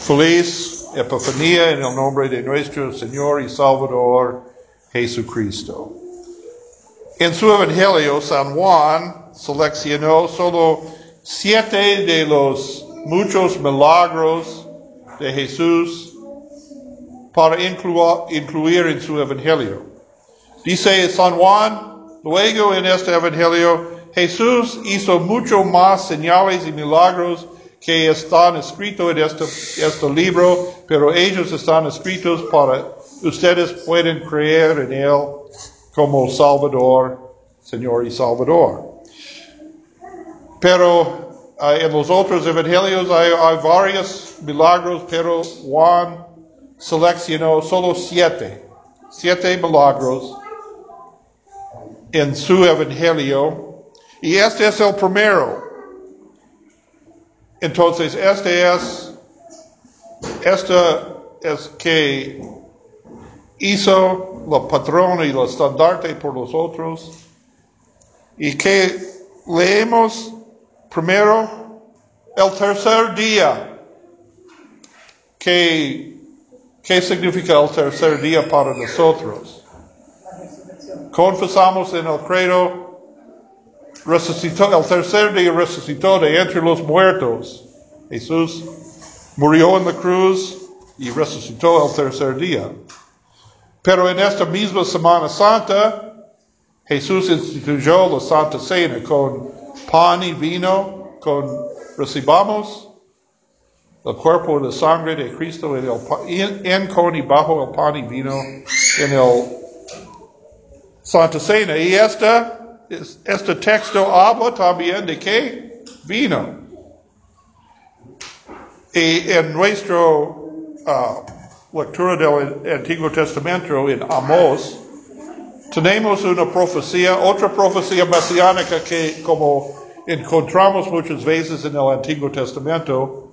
Feliz Epifanía en el nombre de nuestro Señor y Salvador Jesucristo. En su Evangelio, San Juan seleccionó solo siete de los muchos milagros de Jesús para inclu- incluir en su Evangelio. Dice San Juan, luego en este Evangelio, Jesús hizo mucho más señales y milagros que están escritos en este, este libro, pero ellos están escritos para ustedes pueden creer en Él como Salvador, Señor y Salvador. Pero ah, en los otros evangelios hay, hay varios milagros, pero Juan seleccionó solo siete, siete milagros en su evangelio, y este es el primero. Entonces, este es, este es que hizo la patrona y el estandarte por los otros. Y que leemos primero el tercer día. ¿Qué, qué significa el tercer día para nosotros? Confesamos en el credo resucitó, el tercer día resucitó de entre los muertos. Jesús murió en la cruz y resucitó el tercer día. Pero en esta misma Semana Santa, Jesús instituyó la Santa Cena con pan y vino, con recibamos el cuerpo y la sangre de Cristo en, el, en, con y bajo el pan y vino en el Santa Cena. Y esta, es- este texto habla también de qué? Vino. Y en nuestra ah, lectura del Antiguo Testamento, en Amós, tenemos una profecía, otra profecía mesiánica que como encontramos muchas veces en el Antiguo Testamento.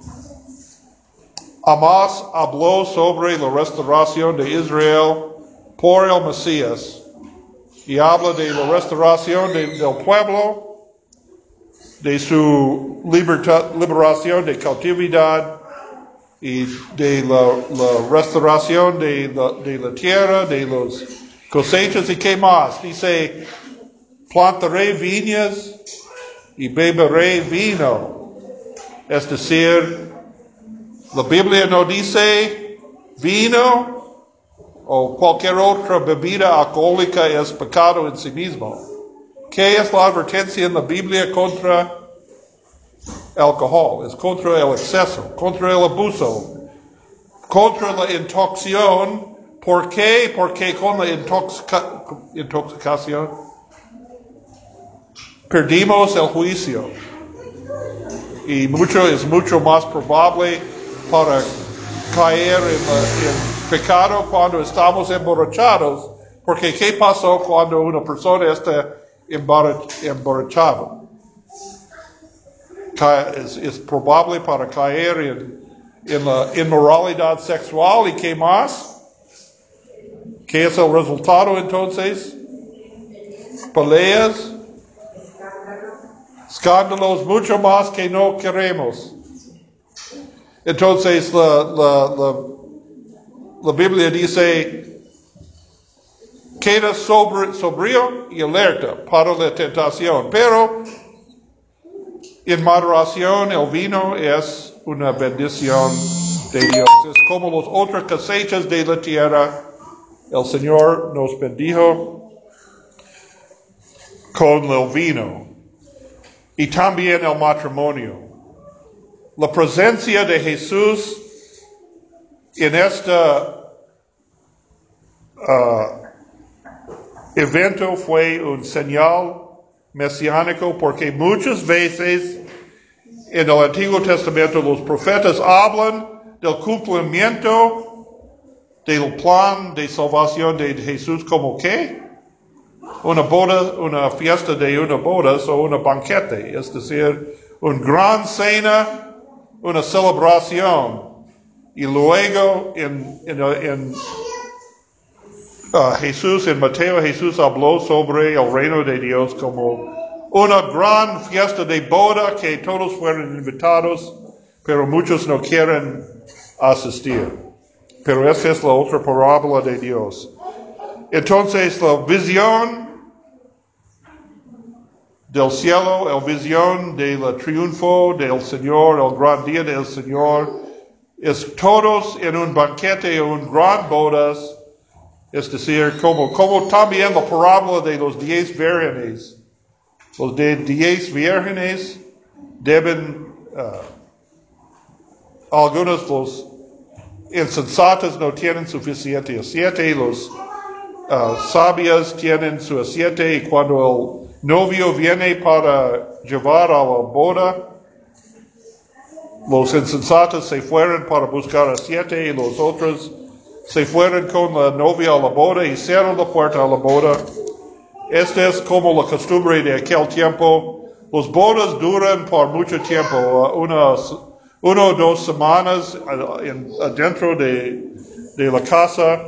Amós habló sobre la restauración de Israel por el Mesías y habla de la restauración de- del pueblo, de su libertad, liberación de cautividad y de la, restauración de la, de la tierra, de los cosechas y qué más. Dice, plantaré viñas y beberé vino. Es decir, la Biblia no dice vino o cualquier otra bebida alcohólica es pecado en sí mismo. ¿Qué es la advertencia en la Biblia contra alcohol? Es contra el exceso, contra el abuso, contra la intoxicación. ¿Por qué? Porque con la intoxica- intoxicación perdimos el juicio. Y mucho es mucho más probable para caer en, la- en pecado cuando estamos emborrachados. Porque ¿qué pasó cuando una persona está emborrach- emborrachada? Es, es probable para caer en, en la inmoralidad sexual y qué más. ¿Qué es el resultado entonces? Peleas, escándalos, mucho más que no queremos. Entonces la, la, la, la Biblia dice, queda sobre, sobrio y alerta para la tentación, pero en moderación el vino es una bendición de Dios. Es como las otras cosechas de la tierra. El Señor nos bendijo con el vino y también el matrimonio. La presencia de Jesús en este ah, evento fue un señal mesiánico porque muchas veces en el Antiguo Testamento los profetas hablan del cumplimiento del plan de salvación de Jesús como qué? Una boda, una fiesta de una boda o una banquete, es decir, una gran cena, una celebración. Y luego en ah, Jesús, en Mateo, Jesús habló sobre el reino de Dios como una gran fiesta de boda que todos fueron invitados, pero muchos no quieren asistir. Pero esa es la otra parábola de Dios. Entonces la visión del cielo, el visión del triunfo del Señor, el gran día del Señor, es todos en un banquete, en un gran bodas, es decir, como, como también la parábola de los diez vírgenes. Los de diez vírgenes deben, uh, algunos los insensatos no tienen suficiente aceite, los uh, sabios tienen su aceite y cuando el novio viene para llevar a la boda, los insensatos se fueron para buscar aceite y los otros se fueron con la novia a la boda y cerraron la puerta a la boda. Esta es como la costumbre de aquel tiempo. Los bodas duran por mucho tiempo, unas, una o dos semanas adentro de, de la casa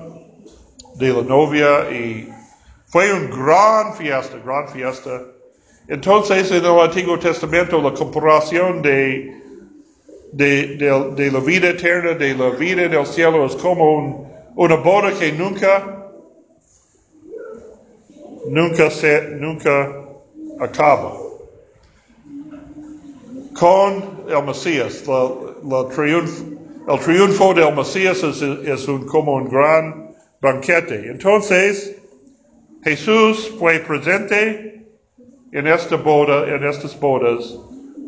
de la novia y fue un gran fiesta, gran fiesta. Entonces, en el Antiguo Testamento, la comparación de, de, de, la vida eterna, de la vida en el cielo, es como un, una boda que nunca, nunca se, nunca acaba. Con el Mesías, la, la triunfo, el triunfo del Mesías es, es un, como un gran banquete. Entonces, Jesús fue presente en esta boda, en estas bodas.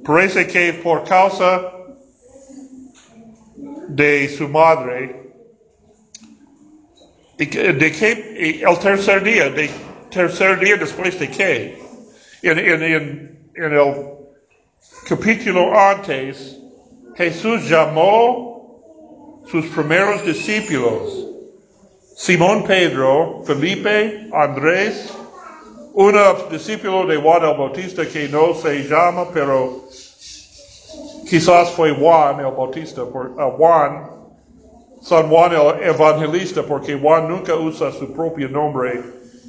Parece que por causa de su madre, de que el tercer día, de tercer día después de que, en, en, en, en el capítulo antes, Jesús llamó sus primeros discípulos Simón Pedro, Felipe, Andrés, un discípulo de Juan el Bautista que no se llama, pero quizás fue Juan el Bautista, por, uh, Juan, San Juan el Evangelista, porque Juan nunca usa su propio nombre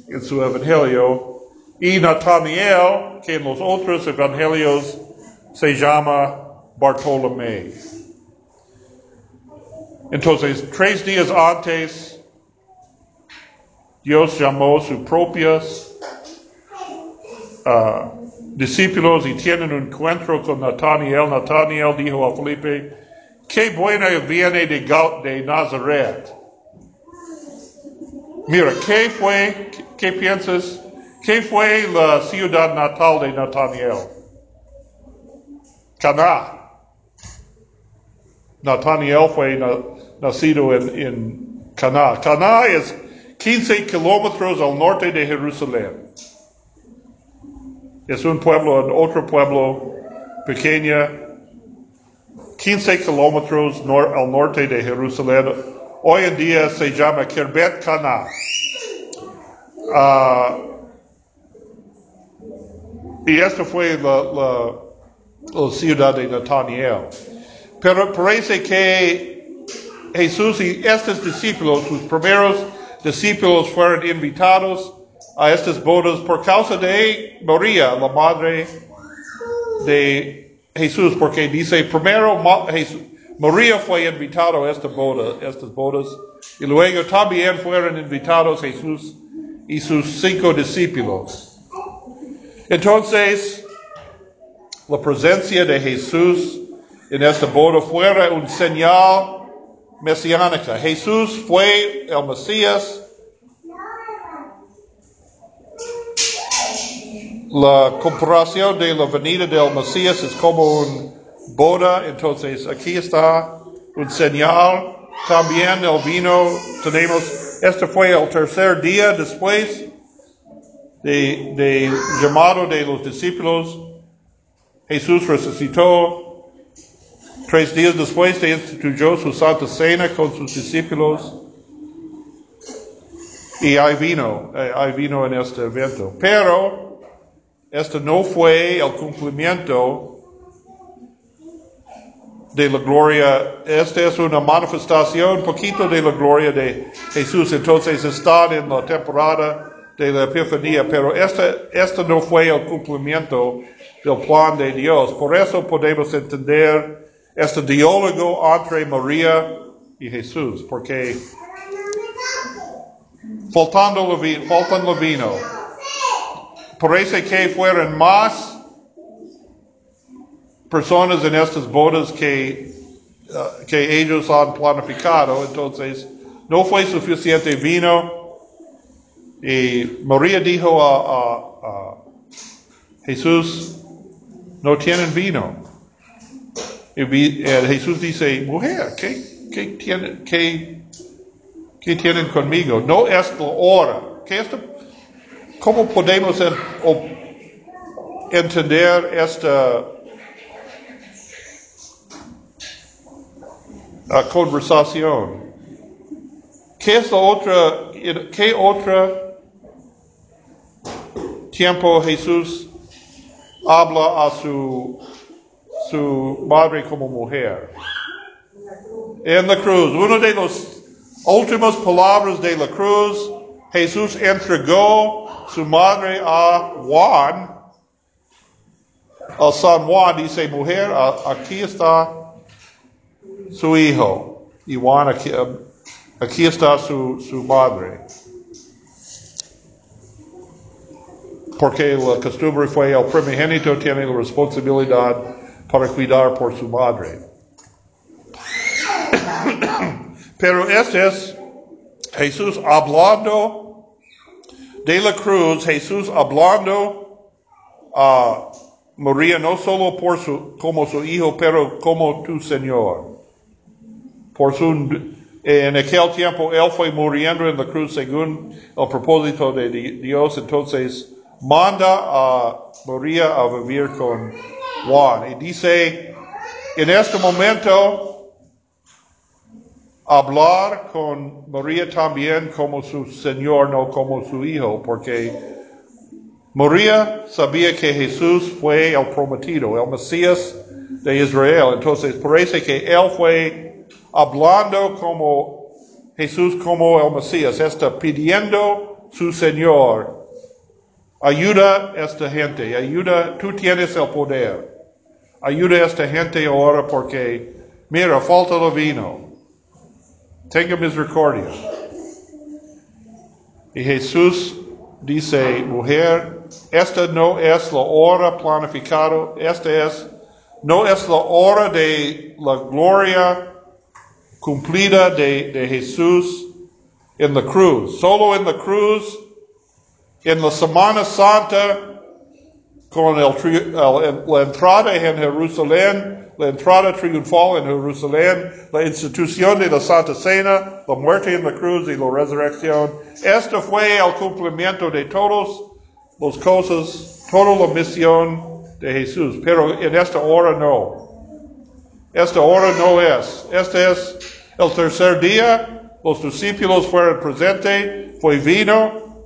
en su Evangelio, y Nathaniel, que en los otros Evangelios se llama Bartolomé. Entonces, tres días antes, Dios llamó sus propios uh, discípulos y tienen un encuentro con Nathaniel. Nathaniel dijo a Felipe, qué buena viene de, de Nazaret. Mira, ¿qué fue, qué, piensas? ¿Qué fue la ciudad natal de Nathaniel? Cana. Nathaniel fue nacido en, en Cana. Cana es 15 kilómetros al norte de Jerusalén. Es un pueblo, otro pueblo pequeño, 15 kilómetros al norte de Jerusalén. Hoy en día se llama Kerbet Cana. Ah, y esta fue la, ciudad de Nathaniel. Pero parece que Jesús y estos discípulos, sus primeros discípulos fueron invitados a estas bodas por causa de María, la madre de Jesús, porque dice primero María fue invitado a esta boda, estas bodas, y luego también fueron invitados Jesús y sus cinco discípulos. Entonces, la presencia de Jesús en esta boda fuera un señal mesiánica. Jesús fue el Mesías. La comparación de la venida del Mesías es como un boda, entonces aquí está un señal. También el vino, tenemos, este fue el tercer día después de, de llamado de los discípulos. Jesús resucitó, Tres días después de instituyó su Santa Cena con sus discípulos. Y hay vino, eh, hay vino en este evento. Pero este no fue el cumplimiento de la gloria. Esta es una manifestación, poquito de la gloria de Jesús. Entonces está en la temporada de la Epifanía, pero este, este no fue el cumplimiento del plan de Dios. Por eso podemos entender este diálogo entre María y Jesús, porque faltando lo vino, faltando vino. Parece que fueron más personas en estas bodas que, uh, que ellos han planificado, entonces no fue suficiente vino. Y María dijo a, a, a Jesús, no tienen vino. Y Jesús dice, mujer, ¿qué, qué, tienen, qué, qué tienen conmigo? No es la hora. ¿Qué es ¿Cómo podemos en, o, entender esta uh, conversación? ¿Qué es la otra, qué otro tiempo Jesús habla a su, su madre como mujer? En la cruz, una de las últimas palabras de la cruz, Jesús entregó su madre a Juan, a San Juan, dice, mujer, aquí está su hijo. Y Juan, aquí, Aquí está su, su madre. Porque la costumbre fue el primogénito tiene la responsabilidad para cuidar por su madre. Pero este es Jesús hablando de la cruz, Jesús hablando a María no solo por su, como su hijo, pero como tu Señor. Por su en aquel tiempo él fue muriendo en la cruz según el propósito de Dios, entonces manda a María a vivir con Juan. Y dice, en este momento, hablar con María también como su Señor, no como su hijo, porque María sabía que Jesús fue el prometido, el Mesías de Israel. Entonces parece que él fue hablando como Jesús como el Mesías, está pidiendo su Señor, ayuda esta gente, ayuda, tú tienes el poder, ayuda esta gente ahora porque, mira, falta el vino, tenga misericordia. Y Jesús dice, mujer, esta no es la hora planificada, esta es, no es la hora de la gloria cumplida de, Jesús en la cruz. Solo en la cruz, en la Semana Santa, con la entrada en Jerusalén, la entrada triunfal en Jerusalén, la institución de la Santa Cena, la muerte en la cruz y la resurrección. Esto fue el cumplimiento de todas las cosas, toda la misión de Jesús. Pero en esta hora no. Esta hora no es. Este es el tercer día, los discípulos fueron presentes, fue vino,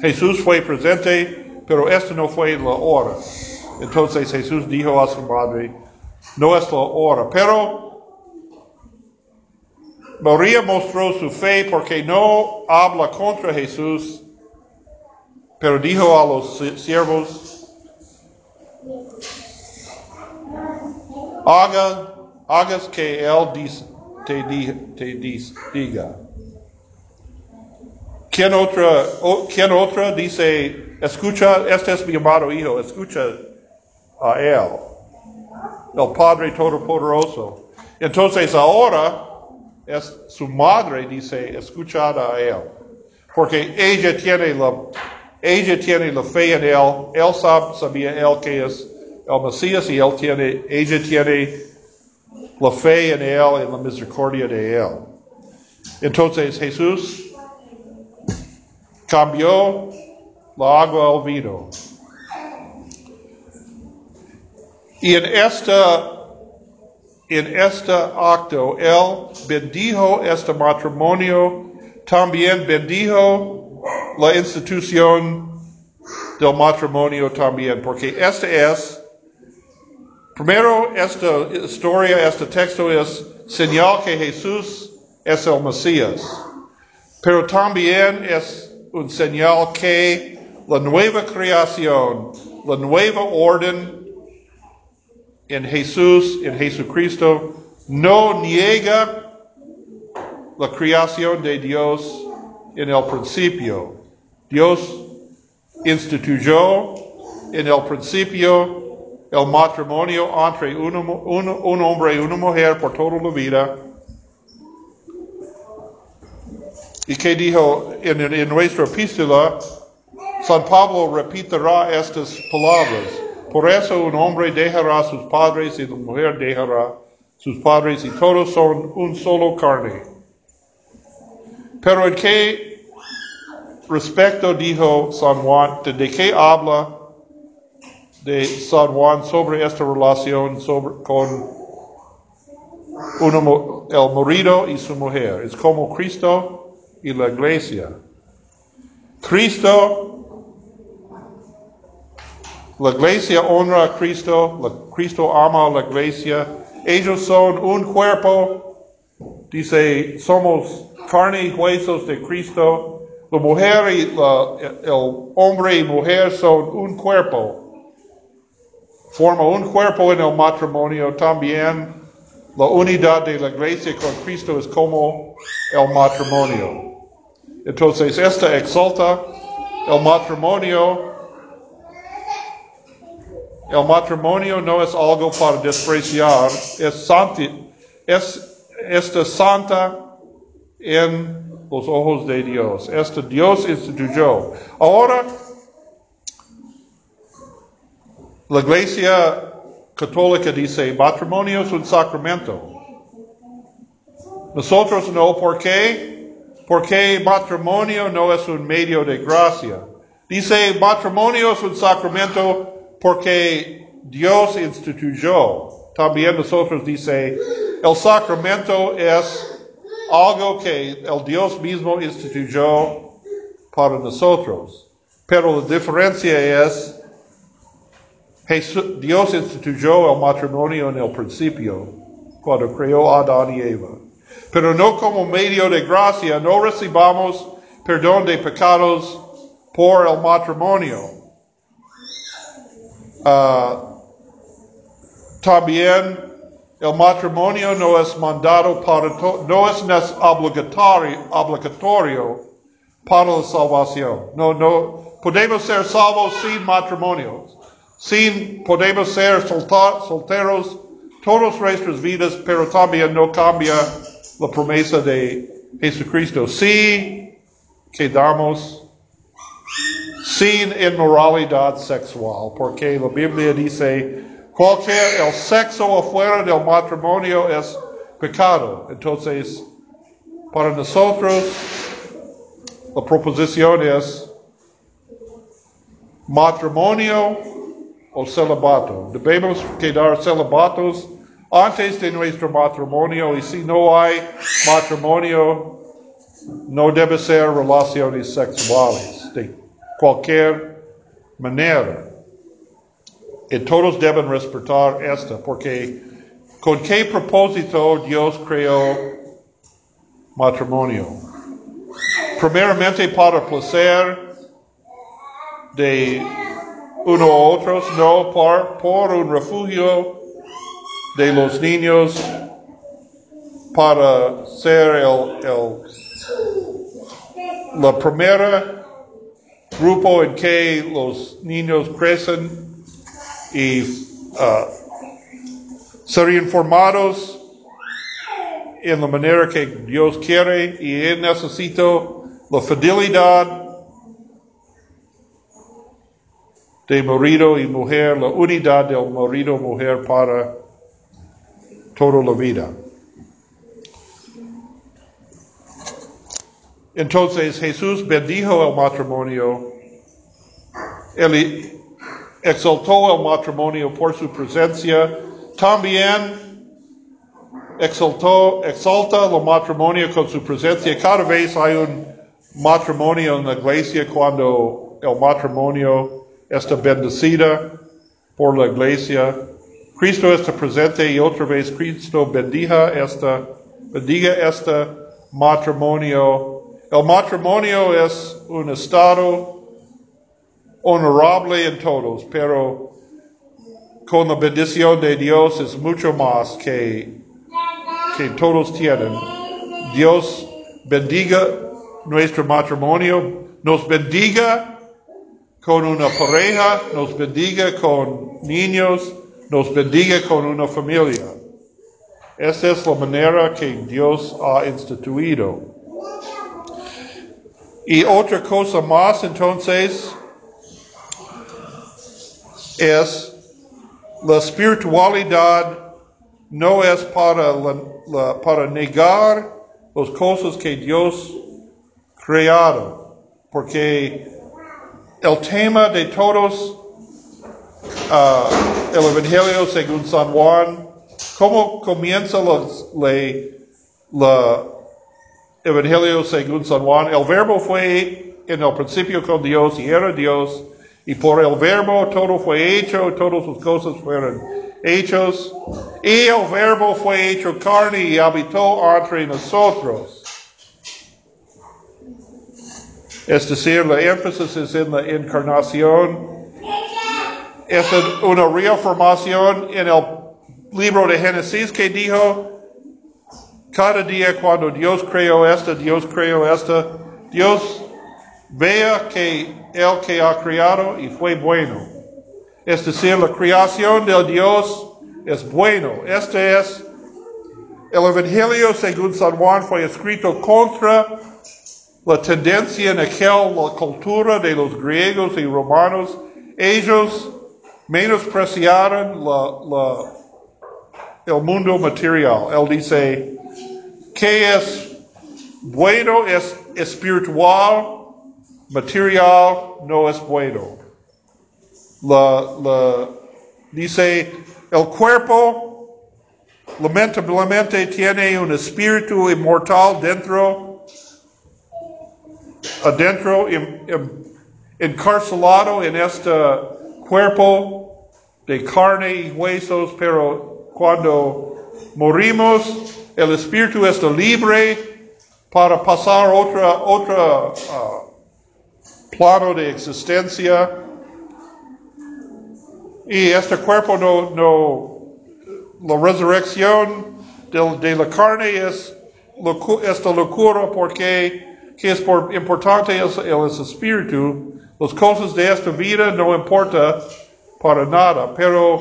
Jesús fue presente, pero esto no fue la hora. Entonces Jesús dijo a su madre, no es la hora, pero María mostró su fe porque no habla contra Jesús, pero dijo a los siervos, haga, hagas que él dice te, diga. ¿Quién otra, ¿Quién otra dice, escucha, este es mi amado hijo, escucha a él, el Padre Todopoderoso? Entonces ahora es su madre dice, escuchad a él, porque ella tiene la, ella tiene la fe en él, él sabía él que es el Mesías y él tiene, ella tiene la fe en Él, en la misericordia de Él. Entonces Jesús cambió la agua al vino. Y en esta en este acto, Él bendijo este matrimonio, también bendijo la institución del matrimonio también, porque este es Primero, esta historia, este texto es señal que Jesús es el Mesías, pero también es un señal que la nueva creación, la nueva orden en Jesús, en Jesucristo, no niega la creación de Dios en el principio. Dios instituyó en el principio el matrimonio entre un, un, un hombre y una mujer por toda la vida. Y que dijo en, en nuestra epístola, San Pablo repetirá estas palabras. Por eso un hombre dejará sus padres y la mujer dejará sus padres y todos son un solo carne. Pero en qué respecto dijo San Juan, de qué habla de San Juan sobre esta relación sobre, con uno, el marido y su mujer? Es como Cristo y la iglesia. Cristo la iglesia honra a Cristo, Cristo ama a la iglesia. Ellos son un cuerpo, dice, somos carne y huesos de Cristo. La mujer el hombre y mujer son un cuerpo. Forma un cuerpo en el matrimonio también. La unidad de la iglesia con Cristo es como el matrimonio. Entonces, esta exalta el matrimonio el matrimonio no es algo para despreciar, es, santi, es esta santa en los ojos de Dios. Este Dios instituyó. Ahora, la iglesia católica dice, matrimonio es un sacramento. Nosotros no, ¿por qué? Porque matrimonio no es un medio de gracia. Dice, matrimonio es un sacramento porque Dios instituyó. También nosotros dice, el sacramento es algo que el Dios mismo instituyó para nosotros. Pero la diferencia es, Dios instituyó el matrimonio en el principio, cuando creó a Adán y Eva. Pero no como medio de gracia, no recibamos perdón de pecados por el matrimonio. Uh, también el matrimonio no es mandado para, no es obligatorio, obligatorio para la salvación. No, no, podemos ser salvos sin matrimonio. Sin, podemos ser solteros todas nuestras vidas, pero también no cambia la promesa de Jesucristo. Si quedamos sin inmoralidad sexual, porque la Biblia dice, cualquier, el sexo afuera del matrimonio es pecado. Entonces, para nosotros, la proposición es matrimonio o celibato. Debemos quedar celibatos antes de nuestro matrimonio y si no hay matrimonio, no debe ser relaciones sexuales cualquier manera. Y todos deben respetar esta, porque ¿con qué propósito Dios creó matrimonio? Primeramente para placer de uno a otros, no por, por un refugio de los niños para ser el, el, la primera grupo en que los niños crecen y uh, serían formados en la manera que Dios quiere y Él necesita la fidelidad de marido y mujer, la unidad del marido y mujer para toda la vida. Entonces Jesús bendijo el matrimonio. Él exaltó el matrimonio por su presencia. También exaltó, exalta el matrimonio con su presencia. Cada vez hay un matrimonio en la iglesia cuando el matrimonio está bendecida por la iglesia. Cristo está presente y otra vez Cristo bendiga esta, bendiga este matrimonio el matrimonio es un estado honorable en todos, pero con la bendición de Dios es mucho más que, que todos tienen. Dios bendiga nuestro matrimonio, nos bendiga con una pareja, nos bendiga con niños, nos bendiga con una familia. Esa es la manera que Dios ha instituido. Y otra cosa más entonces es la espiritualidad no es para, para negar las cosas que Dios creado, porque el tema de todos uh, el Evangelio según San Juan, cómo comienza el Evangelio según San Juan, el verbo fue en el principio con Dios y era Dios, y por el verbo todo fue hecho, todas sus cosas fueron hechos, y el verbo fue hecho carne y habitó entre nosotros. Es decir, la énfasis es en la encarnación. Es una reafirmación en el libro de Génesis que dijo, cada día cuando Dios creó esto, Dios creó esto, Dios vea que Él que ha creado y fue bueno. Es decir, la creación del Dios es bueno. Este es el Evangelio según San Juan fue escrito contra la tendencia en aquel, la cultura de los griegos y romanos. Ellos menospreciaron la, el mundo material. Él dice que es bueno, es espiritual, material no es bueno. La, dice, el cuerpo lamentablemente tiene un espíritu inmortal dentro, adentro, encarcelado en este cuerpo de carne y huesos, pero cuando morimos, el espíritu está libre para pasar otra, otra uh, plano de existencia. Y este cuerpo no, no la resurrección de, de la carne es esta locura porque que es por, importante es el espíritu. Las cosas de esta vida no importa para nada, pero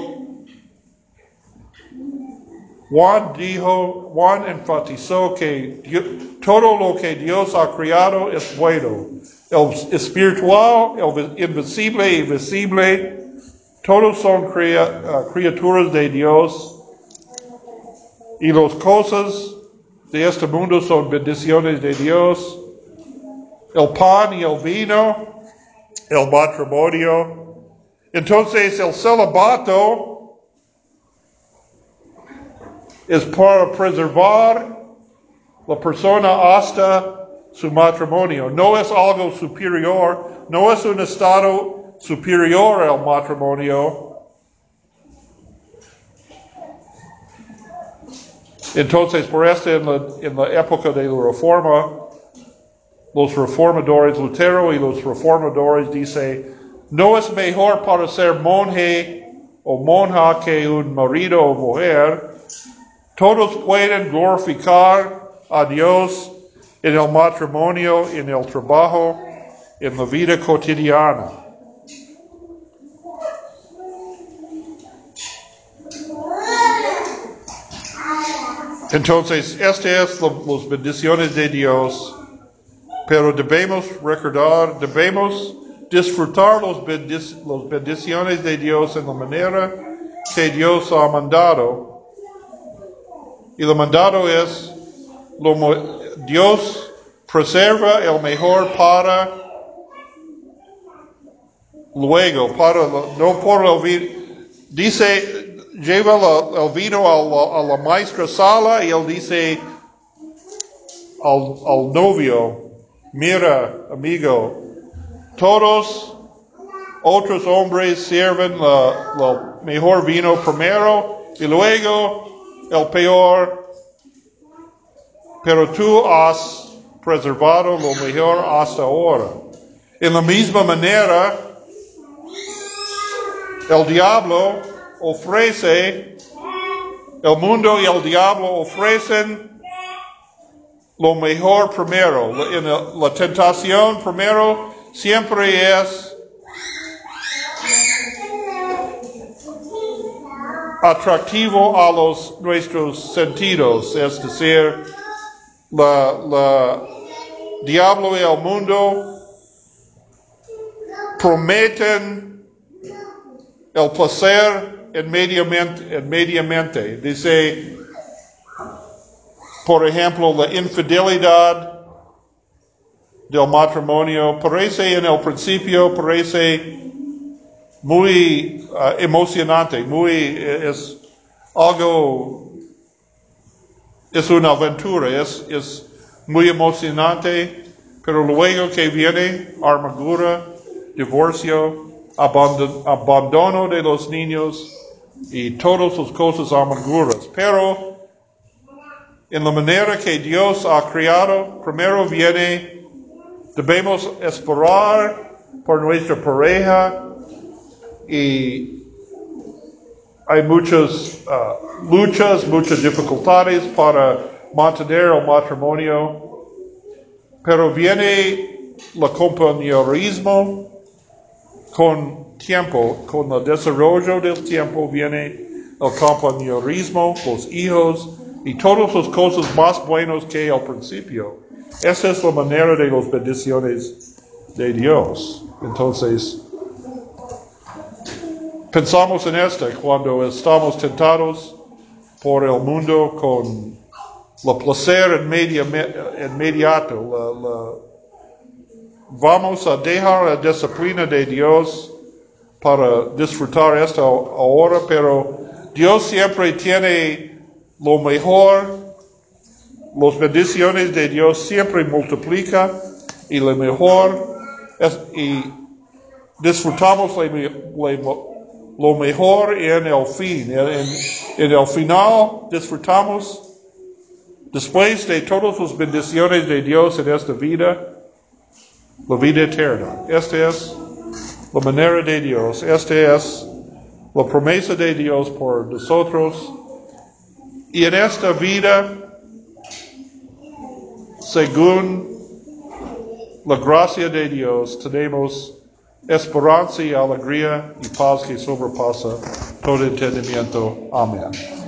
Juan dijo, Juan enfatizó que todo lo que Dios ha creado es bueno. El espiritual, el invisible y visible, todos son uh, criaturas de Dios. Y las cosas de este mundo son bendiciones de Dios. El pan y el vino el matrimonio. Entonces el celibato es para preservar la persona hasta su matrimonio. No es algo superior, no es un estado superior al matrimonio. Entonces, por esto, en la, en la época de la reforma, los reformadores, Lutero y los reformadores dice, no es mejor para ser monje o monja que un marido o mujer. Todos pueden glorificar a Dios en el matrimonio, en el trabajo, en la vida cotidiana. Entonces, estas son las bendiciones de Dios pero debemos recordar, debemos disfrutar los, bendiciones de Dios en la manera que Dios ha mandado. Y lo mandado es, lo, Dios preserva el mejor para luego, para, no por el vino. Dice, lleva el vino a la, maestra sala y él dice al novio, Mira, amigo, todos otros hombres sirven lo mejor vino primero y luego el peor, pero tú has preservado lo mejor hasta ahora. En la misma manera, el diablo ofrece, el mundo y el diablo ofrecen lo mejor primero. La- En la, la tentación primero siempre es atractivo a los nuestros sentidos, es decir, la, la diablo y el mundo prometen el placer inmediatamente, inmediatamente. Dice, por ejemplo, la infidelidad del matrimonio parece en el principio, parece muy ah, emocionante, muy, es algo, es una aventura, es, muy emocionante, pero luego que viene amargura, divorcio, abandon- abandono de los niños y todas las cosas amarguras. Pero en la manera que Dios ha creado, primero viene, debemos esperar por nuestra pareja y hay muchas ah, luchas, muchas dificultades para mantener el matrimonio, pero viene el compañerismo con tiempo, con el desarrollo del tiempo viene el compañerismo, los hijos y todas las cosas más buenas que al principio. Esa es la manera de las bendiciones de Dios. Entonces, pensamos en esta cuando estamos tentados por el mundo con el placer inmedia- inmediato. la- la- vamos a dejar la disciplina de Dios para disfrutar esto ahora, pero Dios siempre tiene lo mejor. Las bendiciones de Dios siempre multiplica y lo mejor es, y disfrutamos le- le- lo mejor en el fin. En, en- en el final disfrutamos después de todas las bendiciones de Dios en esta vida, la vida eterna. Esta es la manera de Dios. Esta es la promesa de Dios por nosotros. Y en esta vida, según la gracia de Dios, tenemos esperanza y alegría y paz que sobrepasa todo entendimiento. Amén.